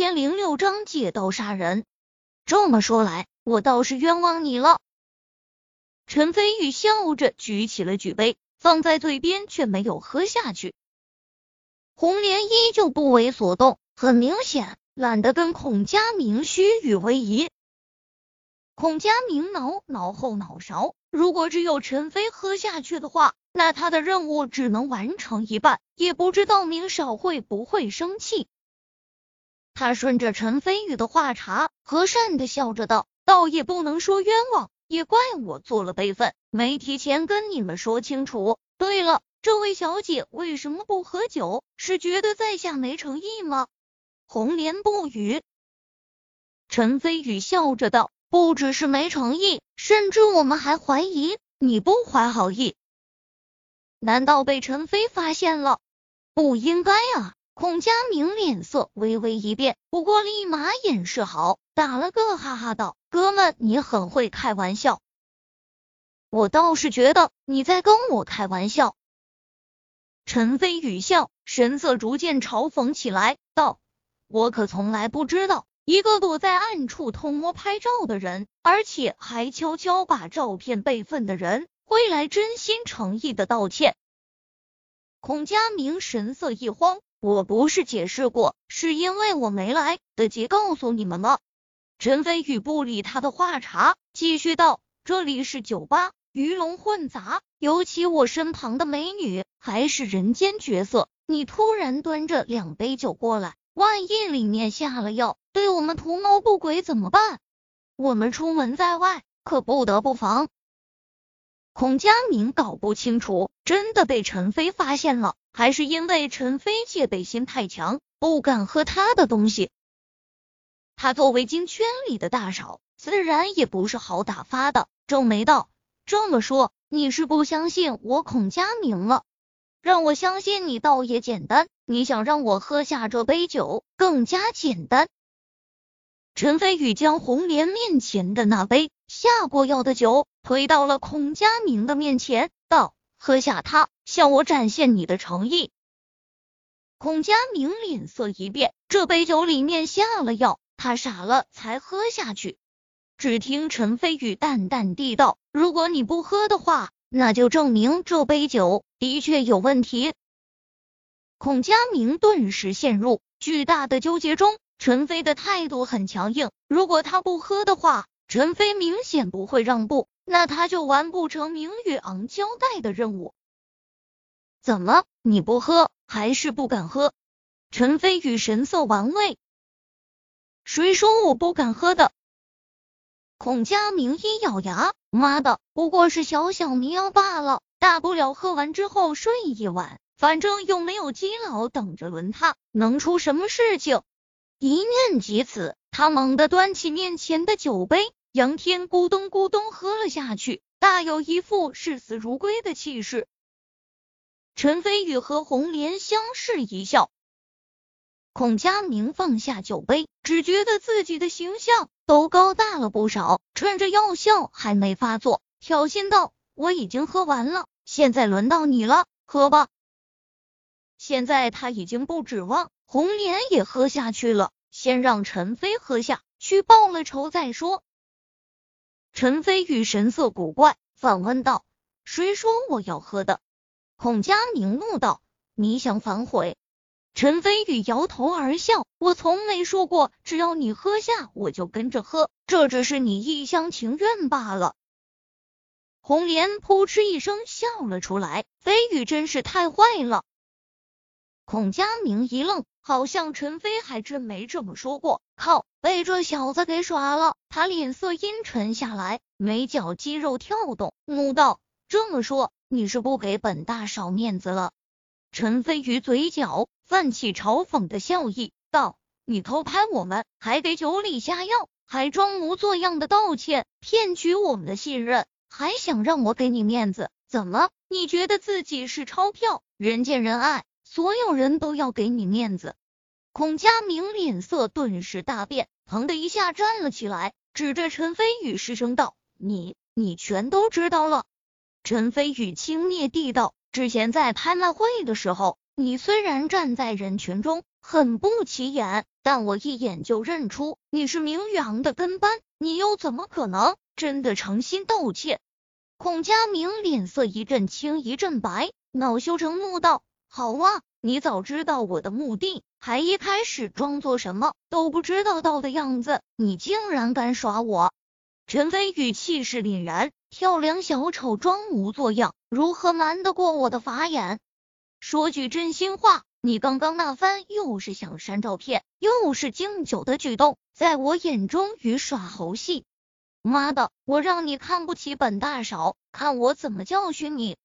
千零六章借刀杀人。这么说来，我倒是冤枉你了。陈飞宇笑着举起了举杯，放在嘴边却没有喝下去。红莲依旧不为所动，很明显懒得跟孔家明虚与委蛇。孔家明挠挠后脑勺，如果只有陈飞喝下去的话，那他的任务只能完成一半，也不知道明少会不会生气。他顺着陈飞宇的话茬，和善的笑着道：“倒也不能说冤枉，也怪我做了辈分，没提前跟你们说清楚。对了，这位小姐为什么不喝酒？是觉得在下没诚意吗？”红莲不语。陈飞宇笑着道。不只是没诚意，甚至我们还怀疑你不怀好意。难道被陈飞发现了？不应该啊！孔佳明脸色微微一变，不过立马掩饰好，打了个哈哈道：“哥们，你很会开玩笑。我倒是觉得你在跟我开玩笑。”陈飞宇笑，神色逐渐嘲讽起来，道：“我可从来不知道。”一个躲在暗处偷摸拍照的人，而且还悄悄把照片备份的人，会来真心诚意的道歉。孔佳明神色一慌，我不是解释过，是因为我没来得及告诉你们吗？陈飞宇不理他的话茬，继续道：“这里是酒吧，鱼龙混杂，尤其我身旁的美女还是人间绝色，你突然端着两杯酒过来。”万一里面下了药，对我们图谋不轨怎么办？我们出门在外可不得不防。孔佳明搞不清楚，真的被陈飞发现了，还是因为陈飞戒备心太强，不敢喝他的东西。他作为金圈里的大少，自然也不是好打发的。皱眉道：“这么说，你是不相信我孔佳明了？”让我相信你倒也简单，你想让我喝下这杯酒更加简单。陈飞宇将红莲面前的那杯下过药的酒推到了孔佳明的面前，道：“喝下它，向我展现你的诚意。”孔佳明脸色一变，这杯酒里面下了药，他傻了才喝下去。只听陈飞宇淡淡地道：“如果你不喝的话。”那就证明这杯酒的确有问题。孔佳明顿时陷入巨大的纠结中。陈飞的态度很强硬，如果他不喝的话，陈飞明显不会让步，那他就完不成明宇昂交代的任务。怎么，你不喝，还是不敢喝？陈飞宇神色玩味。谁说我不敢喝的？孔佳明一咬牙，妈的，不过是小小迷药罢了，大不了喝完之后睡一晚，反正又没有基佬等着轮他，能出什么事情？一念及此，他猛地端起面前的酒杯，杨天咕咚咕咚喝了下去，大有一副视死如归的气势。陈飞宇和红莲相视一笑。孔佳明放下酒杯，只觉得自己的形象都高大了不少。趁着药效还没发作，挑衅道：“我已经喝完了，现在轮到你了，喝吧。”现在他已经不指望红莲也喝下去了，先让陈飞喝下去报了仇再说。陈飞宇神色古怪，反问道：“谁说我要喝的？”孔佳明怒道：“你想反悔？”陈飞宇摇头而笑，我从没说过，只要你喝下，我就跟着喝，这只是你一厢情愿罢了。红莲扑哧一声笑了出来，飞宇真是太坏了。孔佳明一愣，好像陈飞还真没这么说过。靠，被这小子给耍了，他脸色阴沉下来，眉角肌肉跳动，怒道：“这么说，你是不给本大少面子了？”陈飞宇嘴角。泛起嘲讽的笑意，道：“你偷拍我们，还给酒里下药，还装模作样的道歉，骗取我们的信任，还想让我给你面子？怎么，你觉得自己是钞票，人见人爱，所有人都要给你面子？”孔佳明脸色顿时大变，砰的一下站了起来，指着陈飞宇失声道：“你，你全都知道了？”陈飞宇轻蔑地道：“之前在拍卖会的时候。”你虽然站在人群中很不起眼，但我一眼就认出你是明宇昂的跟班，你又怎么可能真的诚心道歉？孔佳明脸色一阵青一阵白，恼羞成怒道：“好啊，你早知道我的目的，还一开始装作什么都不知道到的样子，你竟然敢耍我！”陈飞宇气势凛然，跳梁小丑装模作样，如何瞒得过我的法眼？说句真心话，你刚刚那番又是想删照片，又是敬酒的举动，在我眼中与耍猴戏。妈的！我让你看不起本大嫂，看我怎么教训你！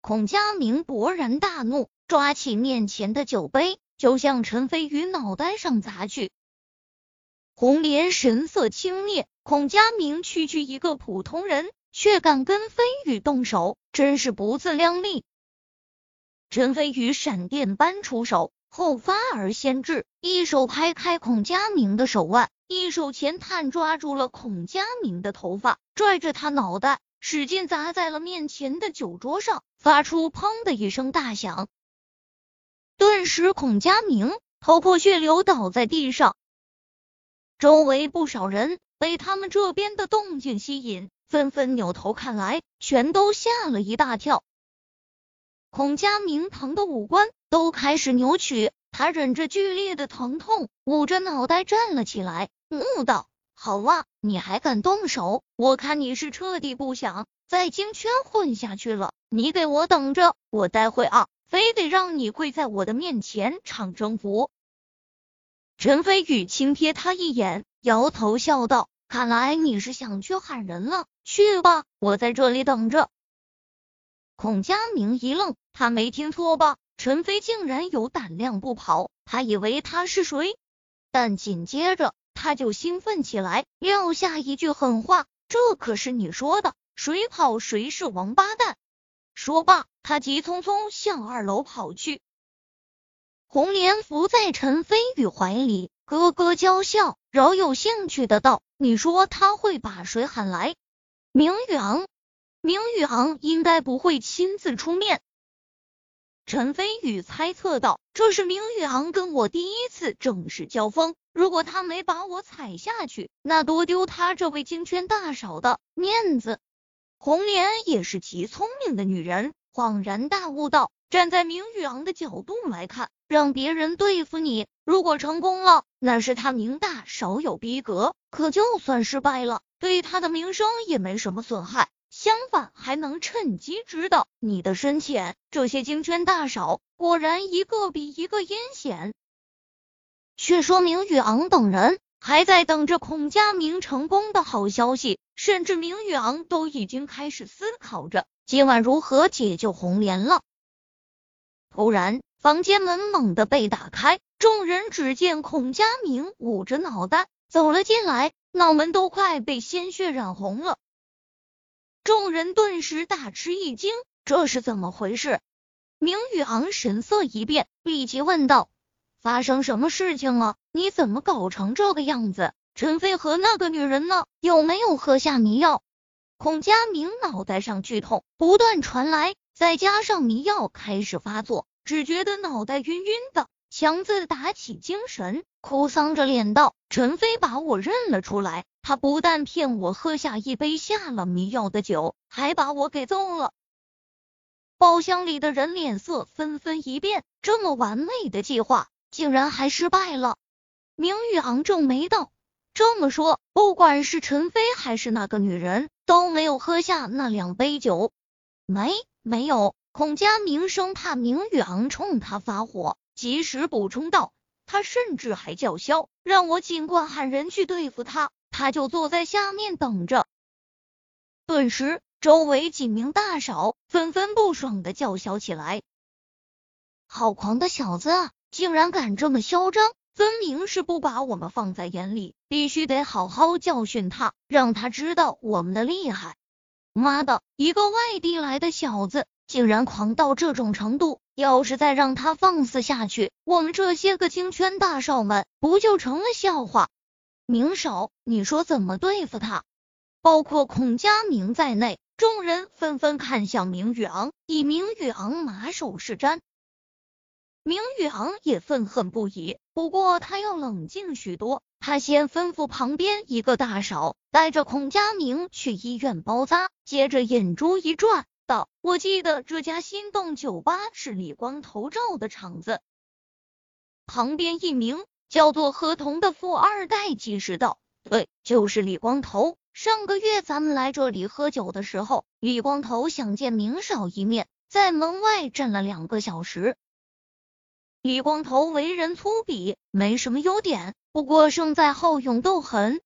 孔佳明勃然大怒，抓起面前的酒杯就向陈飞宇脑袋上砸去。红莲神色轻蔑，孔佳明区区一个普通人，却敢跟飞宇动手，真是不自量力。陈飞宇闪电般出手，后发而先至，一手拍开孔佳明的手腕。一手前探抓住了孔佳明的头发，拽着他脑袋，使劲砸在了面前的酒桌上，发出砰的一声大响。顿时，孔佳明头破血流倒在地上。周围不少人被他们这边的动静吸引，纷纷扭头看来，全都吓了一大跳。孔佳明疼的五官都开始扭曲，他忍着剧烈的疼痛，捂着脑袋站了起来。怒道：“好啊，你还敢动手？我看你是彻底不想在京圈混下去了。你给我等着，我待会啊，非得让你跪在我的面前唱征服。”陈飞宇轻瞥他一眼，摇头笑道：“看来你是想去喊人了，去吧，我在这里等着。”孔佳明一愣，他没听错吧？陈飞竟然有胆量不跑，他以为他是谁？但紧接着。他就兴奋起来，撂下一句狠话：“这可是你说的，谁跑谁是王八蛋！”说罢，他急匆匆向二楼跑去。红莲伏在陈飞宇怀里，咯咯娇笑，饶有兴趣的道：“你说他会把谁喊来？明宇昂？明宇昂应该不会亲自出面。”陈飞宇猜测道：“这是明宇昂跟我第一次正式交锋。”如果他没把我踩下去，那多丢他这位京圈大嫂的面子。红莲也是极聪明的女人，恍然大悟道：站在明宇昂的角度来看，让别人对付你，如果成功了，那是他明大少有逼格；可就算失败了，对他的名声也没什么损害，相反还能趁机知道你的深浅。这些京圈大少果然一个比一个阴险。却说明宇昂等人还在等着孔佳明成功的好消息，甚至明宇昂都已经开始思考着今晚如何解救红莲了。突然，房间门猛地被打开，众人只见孔佳明捂着脑袋走了进来，脑门都快被鲜血染红了。众人顿时大吃一惊，这是怎么回事？明宇昂神色一变，立即问道。发生什么事情了？你怎么搞成这个样子？陈飞和那个女人呢？有没有喝下迷药？孔佳明脑袋上剧痛不断传来，再加上迷药开始发作，只觉得脑袋晕晕的，强自打起精神，哭丧着脸道：“陈飞把我认了出来，他不但骗我喝下一杯下了迷药的酒，还把我给揍了。”包厢里的人脸色纷纷一变，这么完美的计划。竟然还失败了！明宇昂皱眉道：“这么说，不管是陈飞还是那个女人，都没有喝下那两杯酒？没，没有。”孔家明生怕明宇昂冲他发火，及时补充道：“他甚至还叫嚣，让我尽管喊人去对付他，他就坐在下面等着。”顿时，周围几名大嫂纷纷不爽的叫嚣起来：“好狂的小子啊！”竟然敢这么嚣张，分明是不把我们放在眼里，必须得好好教训他，让他知道我们的厉害。妈的，一个外地来的小子，竟然狂到这种程度！要是再让他放肆下去，我们这些个京圈大少们不就成了笑话？明少，你说怎么对付他？包括孔佳明在内，众人纷纷看向明宇昂，以明宇昂马首是瞻。明宇昂也愤恨不已，不过他要冷静许多。他先吩咐旁边一个大嫂带着孔佳明去医院包扎，接着眼珠一转，道：“我记得这家心动酒吧是李光头照的场子。”旁边一名叫做何童的富二代解释道：“对，就是李光头。上个月咱们来这里喝酒的时候，李光头想见明少一面，在门外站了两个小时。”李光头为人粗鄙，没什么优点，不过胜在好勇斗狠。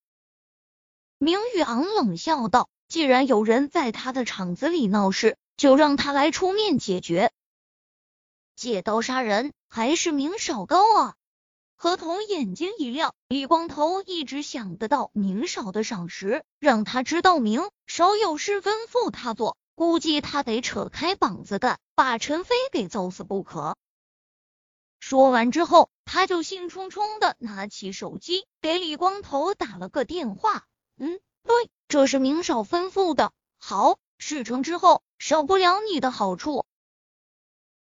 明宇昂冷笑道：“既然有人在他的厂子里闹事，就让他来出面解决。借刀杀人还是明少高啊！”何童眼睛一亮，李光头一直想得到明少的赏识，让他知道明少有事吩咐他做，估计他得扯开膀子干，把陈飞给揍死不可。说完之后，他就兴冲冲的拿起手机给李光头打了个电话。嗯，对，这是明少吩咐的。好，事成之后少不了你的好处。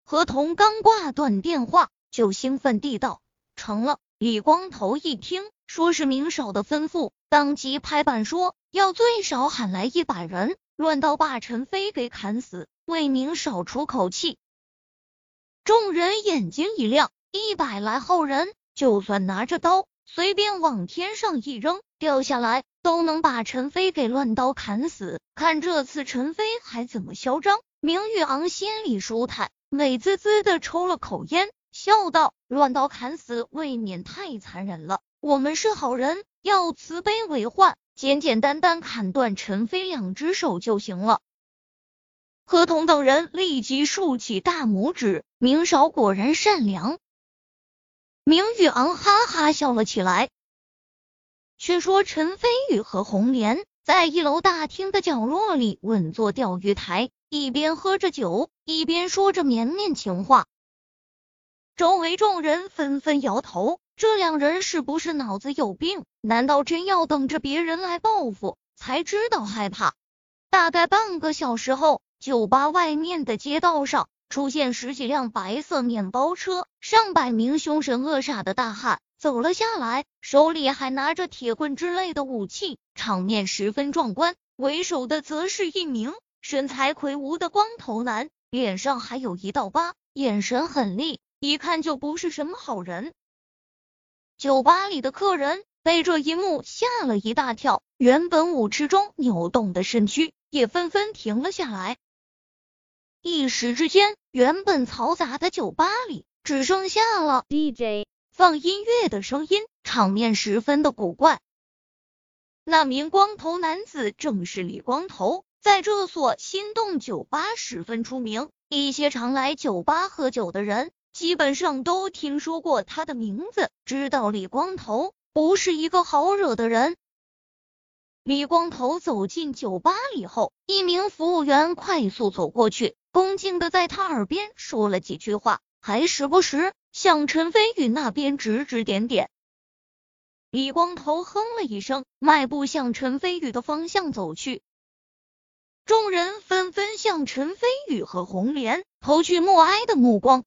何童刚挂断电话，就兴奋地道：“成了。”李光头一听说是明少的吩咐，当即拍板说要最少喊来一百人，乱刀把陈飞给砍死，为明少出口气。众人眼睛一亮，一百来号人，就算拿着刀随便往天上一扔，掉下来都能把陈飞给乱刀砍死。看这次陈飞还怎么嚣张！明玉昂心里舒坦，美滋滋的抽了口烟，笑道：“乱刀砍死未免太残忍了，我们是好人，要慈悲为患，简简单单砍断陈飞两只手就行了。”何童等人立即竖起大拇指，明少果然善良。明玉昂哈哈笑了起来。却说陈飞宇和红莲在一楼大厅的角落里稳坐钓鱼台，一边喝着酒，一边说着绵绵情话。周围众人纷纷摇头，这两人是不是脑子有病？难道真要等着别人来报复才知道害怕？大概半个小时后。酒吧外面的街道上出现十几辆白色面包车，上百名凶神恶煞的大汉走了下来，手里还拿着铁棍之类的武器，场面十分壮观。为首的则是一名身材魁梧的光头男，脸上还有一道疤，眼神狠厉，一看就不是什么好人。酒吧里的客人被这一幕吓了一大跳，原本舞池中扭动的身躯也纷纷停了下来。一时之间，原本嘈杂的酒吧里只剩下了 DJ 放音乐的声音，场面十分的古怪。那名光头男子正是李光头，在这所心动酒吧十分出名，一些常来酒吧喝酒的人基本上都听说过他的名字，知道李光头不是一个好惹的人。李光头走进酒吧里后，一名服务员快速走过去。恭敬的在他耳边说了几句话，还时不时向陈飞宇那边指指点点。李光头哼了一声，迈步向陈飞宇的方向走去。众人纷纷向陈飞宇和红莲投去默哀的目光。